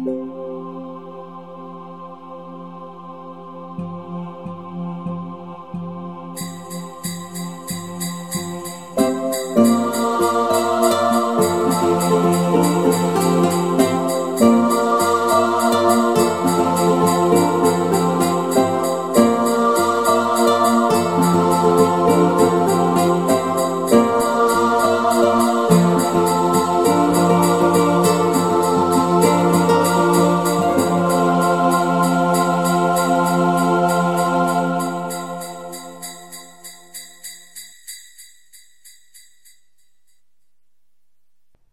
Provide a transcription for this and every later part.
Oh.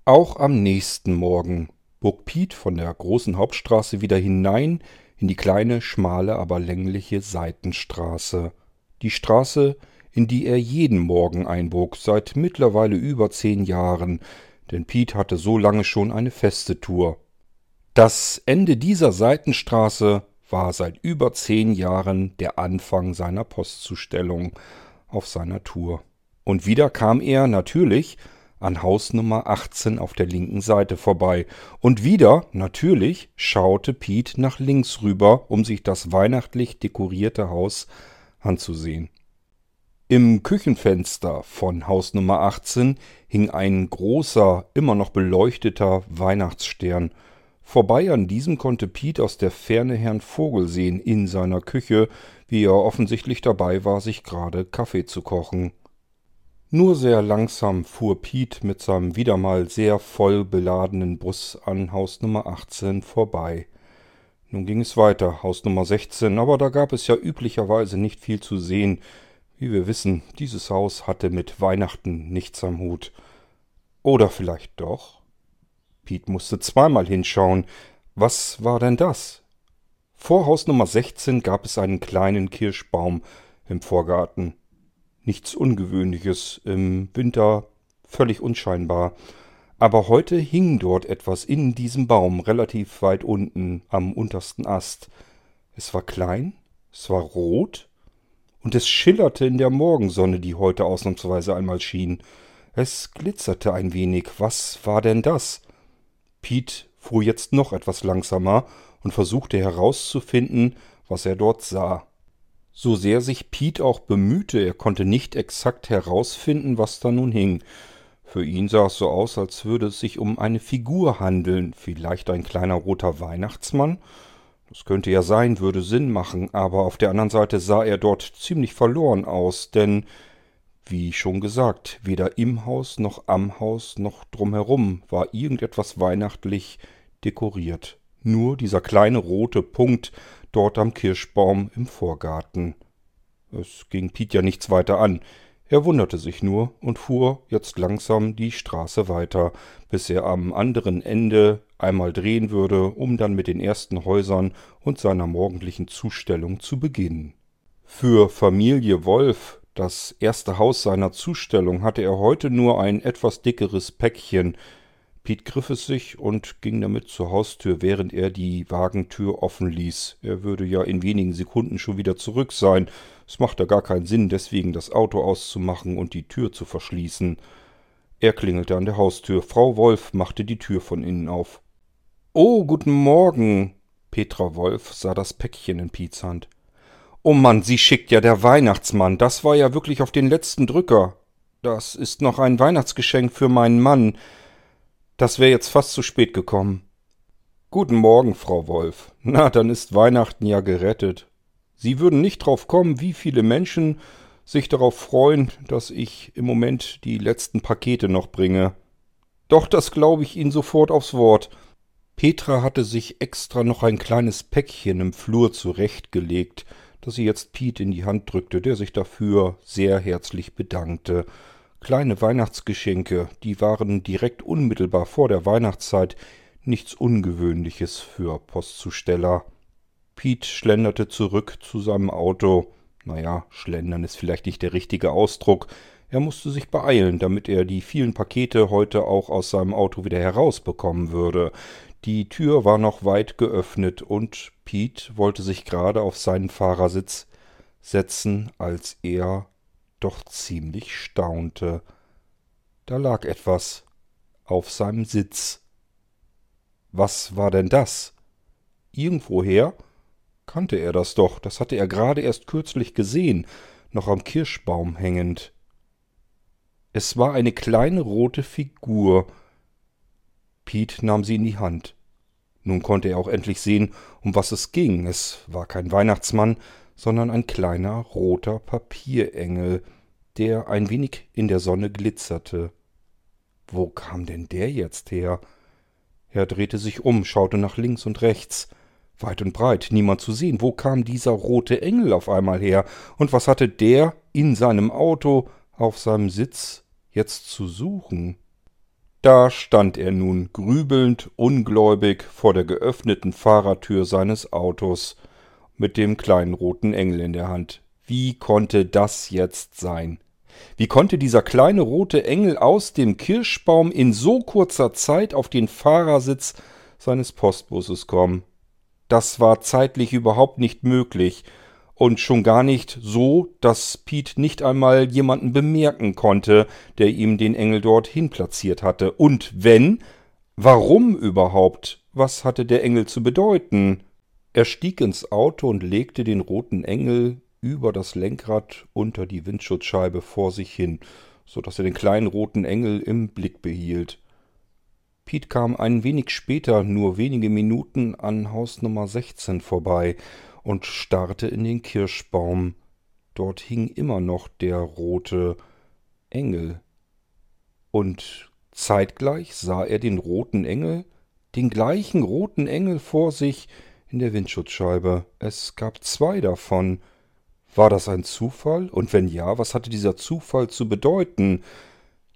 Auch am nächsten Morgen bog Piet von der großen Hauptstraße wieder hinein in die kleine, schmale, aber längliche Seitenstraße. Die Straße, in die er jeden Morgen einbog, seit mittlerweile über zehn Jahren, denn Piet hatte so lange schon eine feste Tour. Das Ende dieser Seitenstraße war seit über zehn Jahren der Anfang seiner Postzustellung auf seiner Tour. Und wieder kam er natürlich an Haus Nummer 18 auf der linken Seite vorbei. Und wieder, natürlich, schaute Piet nach links rüber, um sich das weihnachtlich dekorierte Haus anzusehen. Im Küchenfenster von Haus Nummer 18 hing ein großer, immer noch beleuchteter Weihnachtsstern. Vorbei an diesem konnte Piet aus der Ferne Herrn Vogel sehen in seiner Küche, wie er offensichtlich dabei war, sich gerade Kaffee zu kochen. Nur sehr langsam fuhr Piet mit seinem wieder mal sehr voll beladenen Bus an Haus Nummer 18 vorbei. Nun ging es weiter, Haus Nummer 16, aber da gab es ja üblicherweise nicht viel zu sehen. Wie wir wissen, dieses Haus hatte mit Weihnachten nichts am Hut. Oder vielleicht doch? Piet musste zweimal hinschauen. Was war denn das? Vor Haus Nummer 16 gab es einen kleinen Kirschbaum im Vorgarten. Nichts Ungewöhnliches, im Winter völlig unscheinbar. Aber heute hing dort etwas in diesem Baum, relativ weit unten am untersten Ast. Es war klein, es war rot, und es schillerte in der Morgensonne, die heute ausnahmsweise einmal schien. Es glitzerte ein wenig. Was war denn das? Piet fuhr jetzt noch etwas langsamer und versuchte herauszufinden, was er dort sah. So sehr sich Piet auch bemühte, er konnte nicht exakt herausfinden, was da nun hing. Für ihn sah es so aus, als würde es sich um eine Figur handeln, vielleicht ein kleiner roter Weihnachtsmann. Das könnte ja sein, würde Sinn machen, aber auf der anderen Seite sah er dort ziemlich verloren aus, denn, wie schon gesagt, weder im Haus noch am Haus noch drumherum war irgendetwas weihnachtlich dekoriert. Nur dieser kleine rote Punkt dort am Kirschbaum im Vorgarten. Es ging Piet ja nichts weiter an. Er wunderte sich nur und fuhr jetzt langsam die Straße weiter, bis er am anderen Ende einmal drehen würde, um dann mit den ersten Häusern und seiner morgendlichen Zustellung zu beginnen. Für Familie Wolf, das erste Haus seiner Zustellung, hatte er heute nur ein etwas dickeres Päckchen, Piet griff es sich und ging damit zur Haustür, während er die Wagentür offen ließ. Er würde ja in wenigen Sekunden schon wieder zurück sein. Es machte gar keinen Sinn, deswegen das Auto auszumachen und die Tür zu verschließen. Er klingelte an der Haustür. Frau Wolf machte die Tür von innen auf. Oh, guten Morgen. Petra Wolf sah das Päckchen in Piets Hand. Oh Mann, sie schickt ja der Weihnachtsmann. Das war ja wirklich auf den letzten Drücker. Das ist noch ein Weihnachtsgeschenk für meinen Mann. Das wäre jetzt fast zu spät gekommen. Guten Morgen, Frau Wolf. Na, dann ist Weihnachten ja gerettet. Sie würden nicht drauf kommen, wie viele Menschen sich darauf freuen, dass ich im Moment die letzten Pakete noch bringe. Doch, das glaube ich Ihnen sofort aufs Wort. Petra hatte sich extra noch ein kleines Päckchen im Flur zurechtgelegt, das sie jetzt Piet in die Hand drückte, der sich dafür sehr herzlich bedankte. Kleine Weihnachtsgeschenke, die waren direkt unmittelbar vor der Weihnachtszeit nichts Ungewöhnliches für Postzusteller. Piet schlenderte zurück zu seinem Auto. Naja, schlendern ist vielleicht nicht der richtige Ausdruck. Er musste sich beeilen, damit er die vielen Pakete heute auch aus seinem Auto wieder herausbekommen würde. Die Tür war noch weit geöffnet und Piet wollte sich gerade auf seinen Fahrersitz setzen, als er doch ziemlich staunte. Da lag etwas auf seinem Sitz. Was war denn das? Irgendwoher kannte er das doch, das hatte er gerade erst kürzlich gesehen, noch am Kirschbaum hängend. Es war eine kleine rote Figur. Piet nahm sie in die Hand. Nun konnte er auch endlich sehen, um was es ging. Es war kein Weihnachtsmann, sondern ein kleiner roter Papierengel, der ein wenig in der Sonne glitzerte. Wo kam denn der jetzt her? Er drehte sich um, schaute nach links und rechts. Weit und breit, niemand zu sehen. Wo kam dieser rote Engel auf einmal her? Und was hatte der in seinem Auto auf seinem Sitz jetzt zu suchen? Da stand er nun grübelnd, ungläubig vor der geöffneten Fahrertür seines Autos mit dem kleinen roten Engel in der Hand. Wie konnte das jetzt sein? Wie konnte dieser kleine rote Engel aus dem Kirschbaum in so kurzer Zeit auf den Fahrersitz seines Postbusses kommen? Das war zeitlich überhaupt nicht möglich und schon gar nicht so, dass Pete nicht einmal jemanden bemerken konnte, der ihm den Engel dorthin platziert hatte. Und wenn, warum überhaupt? Was hatte der Engel zu bedeuten? Er stieg ins Auto und legte den roten Engel über das Lenkrad unter die Windschutzscheibe vor sich hin, so dass er den kleinen roten Engel im Blick behielt. Pete kam ein wenig später, nur wenige Minuten, an Haus Nummer 16 vorbei und starrte in den Kirschbaum. Dort hing immer noch der rote Engel. Und zeitgleich sah er den roten Engel, den gleichen roten Engel vor sich in der Windschutzscheibe. Es gab zwei davon. War das ein Zufall? Und wenn ja, was hatte dieser Zufall zu bedeuten?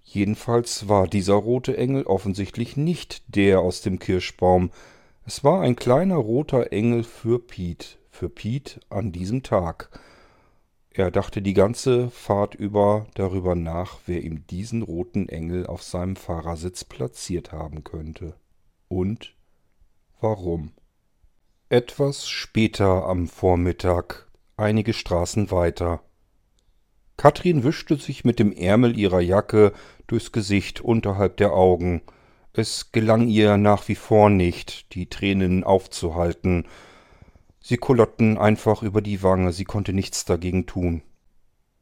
Jedenfalls war dieser rote Engel offensichtlich nicht der aus dem Kirschbaum. Es war ein kleiner roter Engel für Piet für Pete an diesem Tag. Er dachte die ganze Fahrt über darüber nach, wer ihm diesen roten Engel auf seinem Fahrersitz platziert haben könnte. Und warum. Etwas später am Vormittag, einige Straßen weiter. Katrin wischte sich mit dem Ärmel ihrer Jacke durchs Gesicht unterhalb der Augen. Es gelang ihr nach wie vor nicht, die Tränen aufzuhalten, Sie kullerten einfach über die Wange, sie konnte nichts dagegen tun.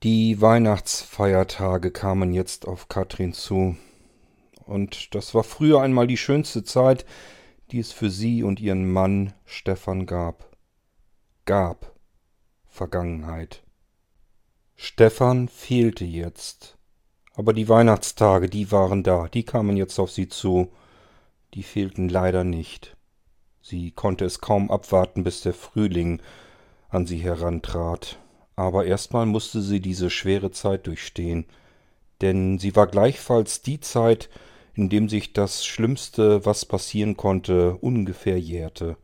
Die Weihnachtsfeiertage kamen jetzt auf Katrin zu. Und das war früher einmal die schönste Zeit, die es für sie und ihren Mann Stefan gab. Gab. Vergangenheit. Stefan fehlte jetzt. Aber die Weihnachtstage, die waren da, die kamen jetzt auf sie zu. Die fehlten leider nicht. Sie konnte es kaum abwarten, bis der Frühling an sie herantrat. Aber erstmal musste sie diese schwere Zeit durchstehen, denn sie war gleichfalls die Zeit, in dem sich das Schlimmste, was passieren konnte, ungefähr jährte.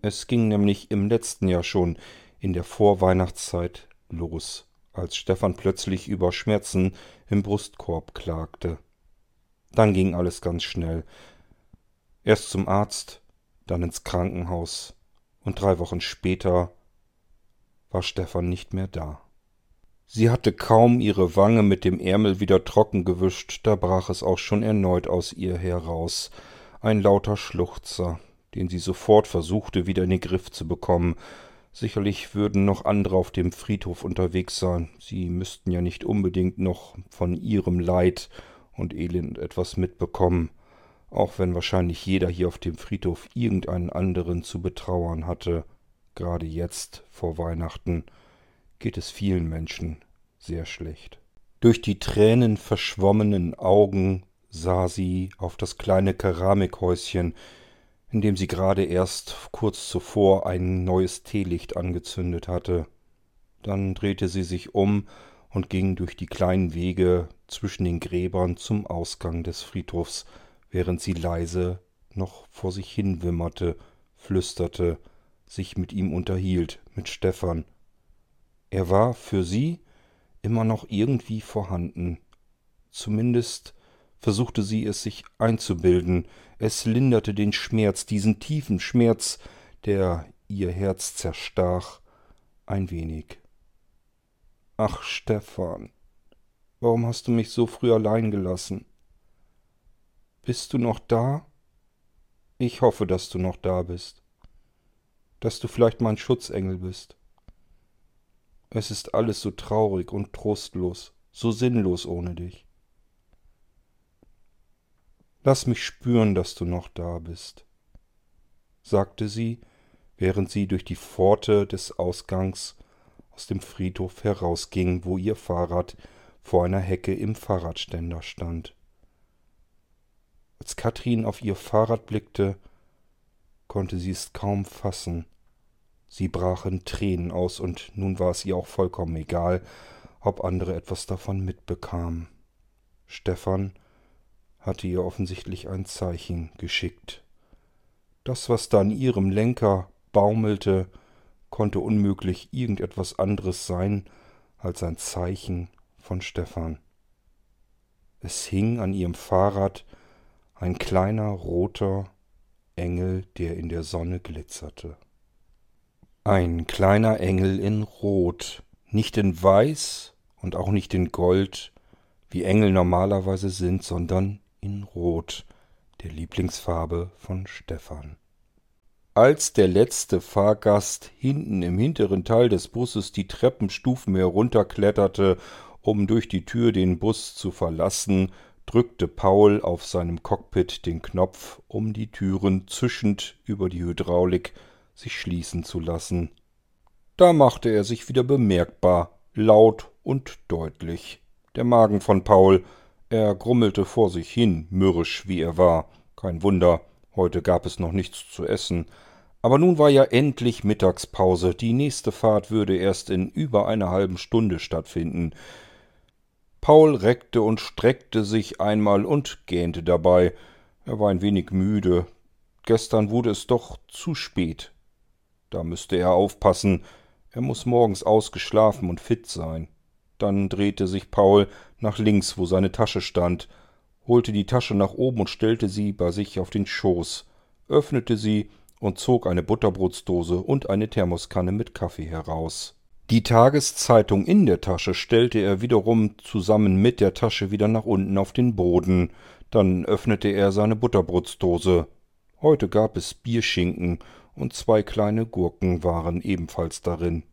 Es ging nämlich im letzten Jahr schon in der Vorweihnachtszeit los, als Stefan plötzlich über Schmerzen im Brustkorb klagte. Dann ging alles ganz schnell. Erst zum Arzt, dann ins Krankenhaus, und drei Wochen später war Stefan nicht mehr da. Sie hatte kaum ihre Wange mit dem Ärmel wieder trocken gewischt, da brach es auch schon erneut aus ihr heraus, ein lauter Schluchzer, den sie sofort versuchte wieder in den Griff zu bekommen. Sicherlich würden noch andere auf dem Friedhof unterwegs sein, sie müssten ja nicht unbedingt noch von ihrem Leid und Elend etwas mitbekommen auch wenn wahrscheinlich jeder hier auf dem Friedhof irgendeinen anderen zu betrauern hatte, gerade jetzt vor Weihnachten geht es vielen Menschen sehr schlecht. Durch die Tränen verschwommenen Augen sah sie auf das kleine Keramikhäuschen, in dem sie gerade erst kurz zuvor ein neues Teelicht angezündet hatte. Dann drehte sie sich um und ging durch die kleinen Wege zwischen den Gräbern zum Ausgang des Friedhofs, während sie leise noch vor sich hin wimmerte, flüsterte, sich mit ihm unterhielt, mit Stefan. Er war für sie immer noch irgendwie vorhanden. Zumindest versuchte sie es sich einzubilden, es linderte den Schmerz, diesen tiefen Schmerz, der ihr Herz zerstach, ein wenig. Ach, Stefan, warum hast du mich so früh allein gelassen? Bist du noch da? Ich hoffe, dass du noch da bist. Dass du vielleicht mein Schutzengel bist. Es ist alles so traurig und trostlos, so sinnlos ohne dich. Lass mich spüren, dass du noch da bist, sagte sie, während sie durch die Pforte des Ausgangs aus dem Friedhof herausging, wo ihr Fahrrad vor einer Hecke im Fahrradständer stand. Als Katrin auf ihr Fahrrad blickte, konnte sie es kaum fassen. Sie brach in Tränen aus, und nun war es ihr auch vollkommen egal, ob andere etwas davon mitbekamen. Stefan hatte ihr offensichtlich ein Zeichen geschickt. Das, was da an ihrem Lenker baumelte, konnte unmöglich irgendetwas anderes sein als ein Zeichen von Stefan. Es hing an ihrem Fahrrad ein kleiner roter Engel, der in der Sonne glitzerte. Ein kleiner Engel in Rot, nicht in Weiß und auch nicht in Gold, wie Engel normalerweise sind, sondern in Rot, der Lieblingsfarbe von Stefan. Als der letzte Fahrgast hinten im hinteren Teil des Busses die Treppenstufen herunterkletterte, um durch die Tür den Bus zu verlassen, drückte Paul auf seinem Cockpit den Knopf, um die Türen zischend über die Hydraulik sich schließen zu lassen. Da machte er sich wieder bemerkbar, laut und deutlich. Der Magen von Paul er grummelte vor sich hin, mürrisch wie er war. Kein Wunder, heute gab es noch nichts zu essen. Aber nun war ja endlich Mittagspause. Die nächste Fahrt würde erst in über einer halben Stunde stattfinden. Paul reckte und streckte sich einmal und gähnte dabei. Er war ein wenig müde. Gestern wurde es doch zu spät. Da müsste er aufpassen. Er muss morgens ausgeschlafen und fit sein. Dann drehte sich Paul nach links, wo seine Tasche stand, holte die Tasche nach oben und stellte sie bei sich auf den Schoß, öffnete sie und zog eine Butterbrotsdose und eine Thermoskanne mit Kaffee heraus. Die Tageszeitung in der Tasche stellte er wiederum zusammen mit der Tasche wieder nach unten auf den Boden. Dann öffnete er seine Butterbrotsdose. Heute gab es Bierschinken und zwei kleine Gurken waren ebenfalls darin.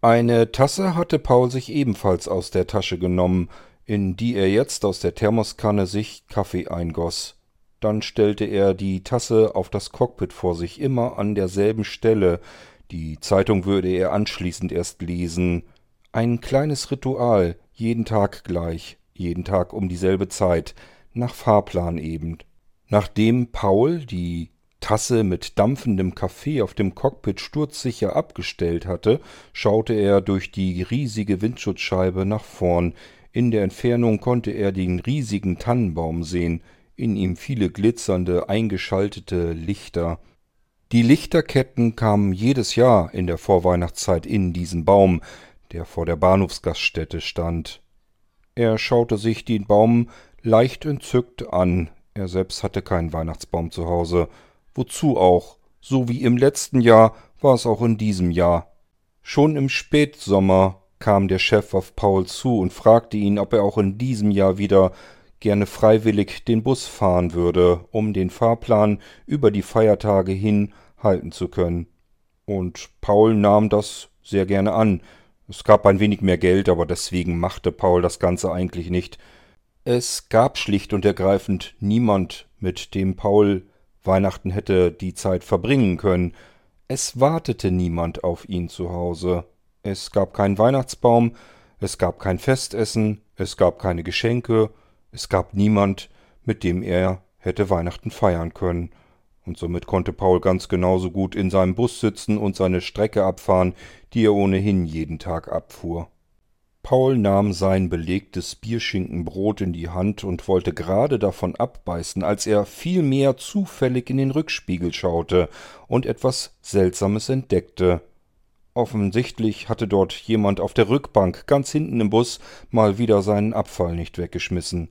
Eine Tasse hatte Paul sich ebenfalls aus der Tasche genommen, in die er jetzt aus der Thermoskanne sich Kaffee eingoß. Dann stellte er die Tasse auf das Cockpit vor sich, immer an derselben Stelle. Die Zeitung würde er anschließend erst lesen. Ein kleines Ritual, jeden Tag gleich, jeden Tag um dieselbe Zeit, nach Fahrplan eben. Nachdem Paul die Tasse mit dampfendem Kaffee auf dem Cockpit sturzsicher abgestellt hatte, schaute er durch die riesige Windschutzscheibe nach vorn. In der Entfernung konnte er den riesigen Tannenbaum sehen, in ihm viele glitzernde, eingeschaltete Lichter. Die Lichterketten kamen jedes Jahr in der Vorweihnachtszeit in diesen Baum, der vor der Bahnhofsgaststätte stand. Er schaute sich den Baum leicht entzückt an. Er selbst hatte keinen Weihnachtsbaum zu Hause. Wozu auch? So wie im letzten Jahr war es auch in diesem Jahr. Schon im Spätsommer kam der Chef auf Paul zu und fragte ihn, ob er auch in diesem Jahr wieder gerne freiwillig den Bus fahren würde, um den Fahrplan über die Feiertage hin halten zu können. Und Paul nahm das sehr gerne an. Es gab ein wenig mehr Geld, aber deswegen machte Paul das Ganze eigentlich nicht. Es gab schlicht und ergreifend niemand, mit dem Paul Weihnachten hätte die Zeit verbringen können. Es wartete niemand auf ihn zu Hause. Es gab keinen Weihnachtsbaum, es gab kein Festessen, es gab keine Geschenke, es gab niemand, mit dem er hätte Weihnachten feiern können. Und somit konnte Paul ganz genauso gut in seinem Bus sitzen und seine Strecke abfahren, die er ohnehin jeden Tag abfuhr. Paul nahm sein belegtes Bierschinkenbrot in die Hand und wollte gerade davon abbeißen, als er vielmehr zufällig in den Rückspiegel schaute und etwas Seltsames entdeckte. Offensichtlich hatte dort jemand auf der Rückbank ganz hinten im Bus mal wieder seinen Abfall nicht weggeschmissen.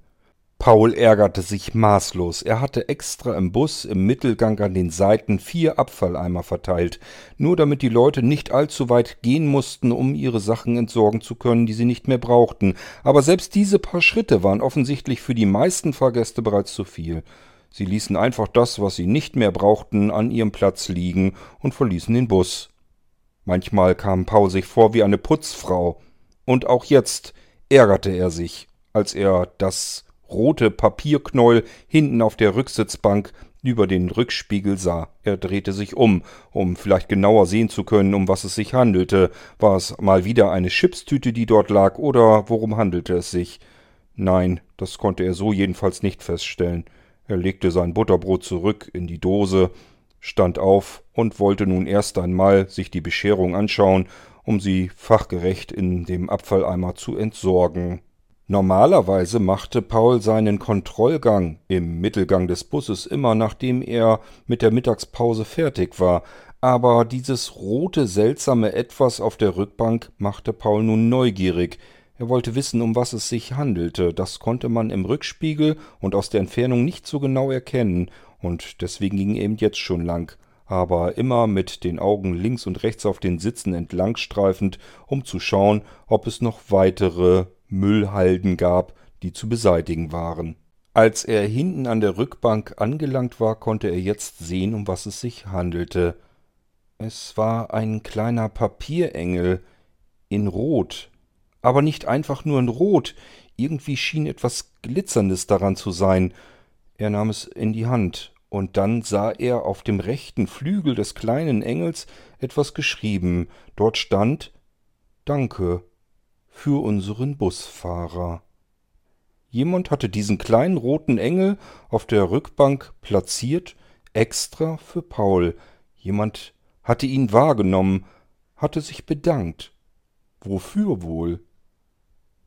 Paul ärgerte sich maßlos. Er hatte extra im Bus im Mittelgang an den Seiten vier Abfalleimer verteilt, nur damit die Leute nicht allzu weit gehen mussten, um ihre Sachen entsorgen zu können, die sie nicht mehr brauchten. Aber selbst diese paar Schritte waren offensichtlich für die meisten Fahrgäste bereits zu viel. Sie ließen einfach das, was sie nicht mehr brauchten, an ihrem Platz liegen und verließen den Bus. Manchmal kam Paul sich vor wie eine Putzfrau, und auch jetzt ärgerte er sich, als er das rote Papierknäuel hinten auf der Rücksitzbank über den Rückspiegel sah. Er drehte sich um, um vielleicht genauer sehen zu können, um was es sich handelte. War es mal wieder eine Chipstüte, die dort lag, oder worum handelte es sich? Nein, das konnte er so jedenfalls nicht feststellen. Er legte sein Butterbrot zurück in die Dose, stand auf und wollte nun erst einmal sich die Bescherung anschauen, um sie fachgerecht in dem Abfalleimer zu entsorgen. Normalerweise machte Paul seinen Kontrollgang im Mittelgang des Busses immer nachdem er mit der Mittagspause fertig war, aber dieses rote seltsame Etwas auf der Rückbank machte Paul nun neugierig. Er wollte wissen, um was es sich handelte. Das konnte man im Rückspiegel und aus der Entfernung nicht so genau erkennen, und deswegen ging er eben jetzt schon lang, aber immer mit den Augen links und rechts auf den Sitzen entlangstreifend, um zu schauen, ob es noch weitere Müllhalden gab, die zu beseitigen waren. Als er hinten an der Rückbank angelangt war, konnte er jetzt sehen, um was es sich handelte. Es war ein kleiner Papierengel in Rot, aber nicht einfach nur in Rot, irgendwie schien etwas Glitzerndes daran zu sein. Er nahm es in die Hand, und dann sah er auf dem rechten Flügel des kleinen Engels etwas geschrieben. Dort stand Danke für unseren Busfahrer. Jemand hatte diesen kleinen roten Engel auf der Rückbank platziert, extra für Paul. Jemand hatte ihn wahrgenommen, hatte sich bedankt. Wofür wohl?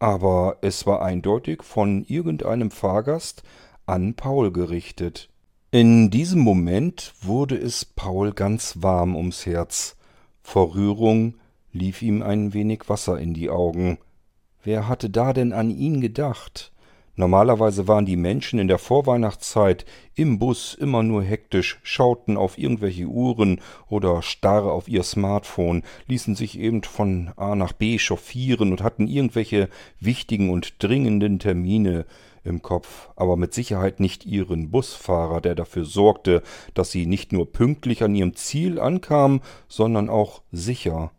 Aber es war eindeutig von irgendeinem Fahrgast an Paul gerichtet. In diesem Moment wurde es Paul ganz warm ums Herz. Vor Rührung lief ihm ein wenig Wasser in die Augen. Wer hatte da denn an ihn gedacht? Normalerweise waren die Menschen in der Vorweihnachtszeit im Bus immer nur hektisch, schauten auf irgendwelche Uhren oder starr auf ihr Smartphone, ließen sich eben von A nach B chauffieren und hatten irgendwelche wichtigen und dringenden Termine im Kopf, aber mit Sicherheit nicht ihren Busfahrer, der dafür sorgte, dass sie nicht nur pünktlich an ihrem Ziel ankamen, sondern auch sicher.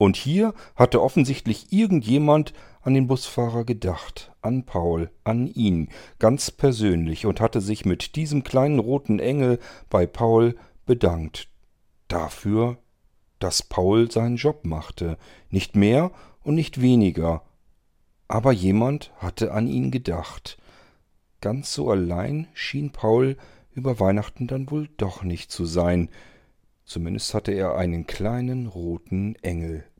Und hier hatte offensichtlich irgendjemand an den Busfahrer gedacht, an Paul, an ihn, ganz persönlich, und hatte sich mit diesem kleinen roten Engel bei Paul bedankt. Dafür, dass Paul seinen Job machte, nicht mehr und nicht weniger. Aber jemand hatte an ihn gedacht. Ganz so allein schien Paul über Weihnachten dann wohl doch nicht zu sein. Zumindest hatte er einen kleinen roten Engel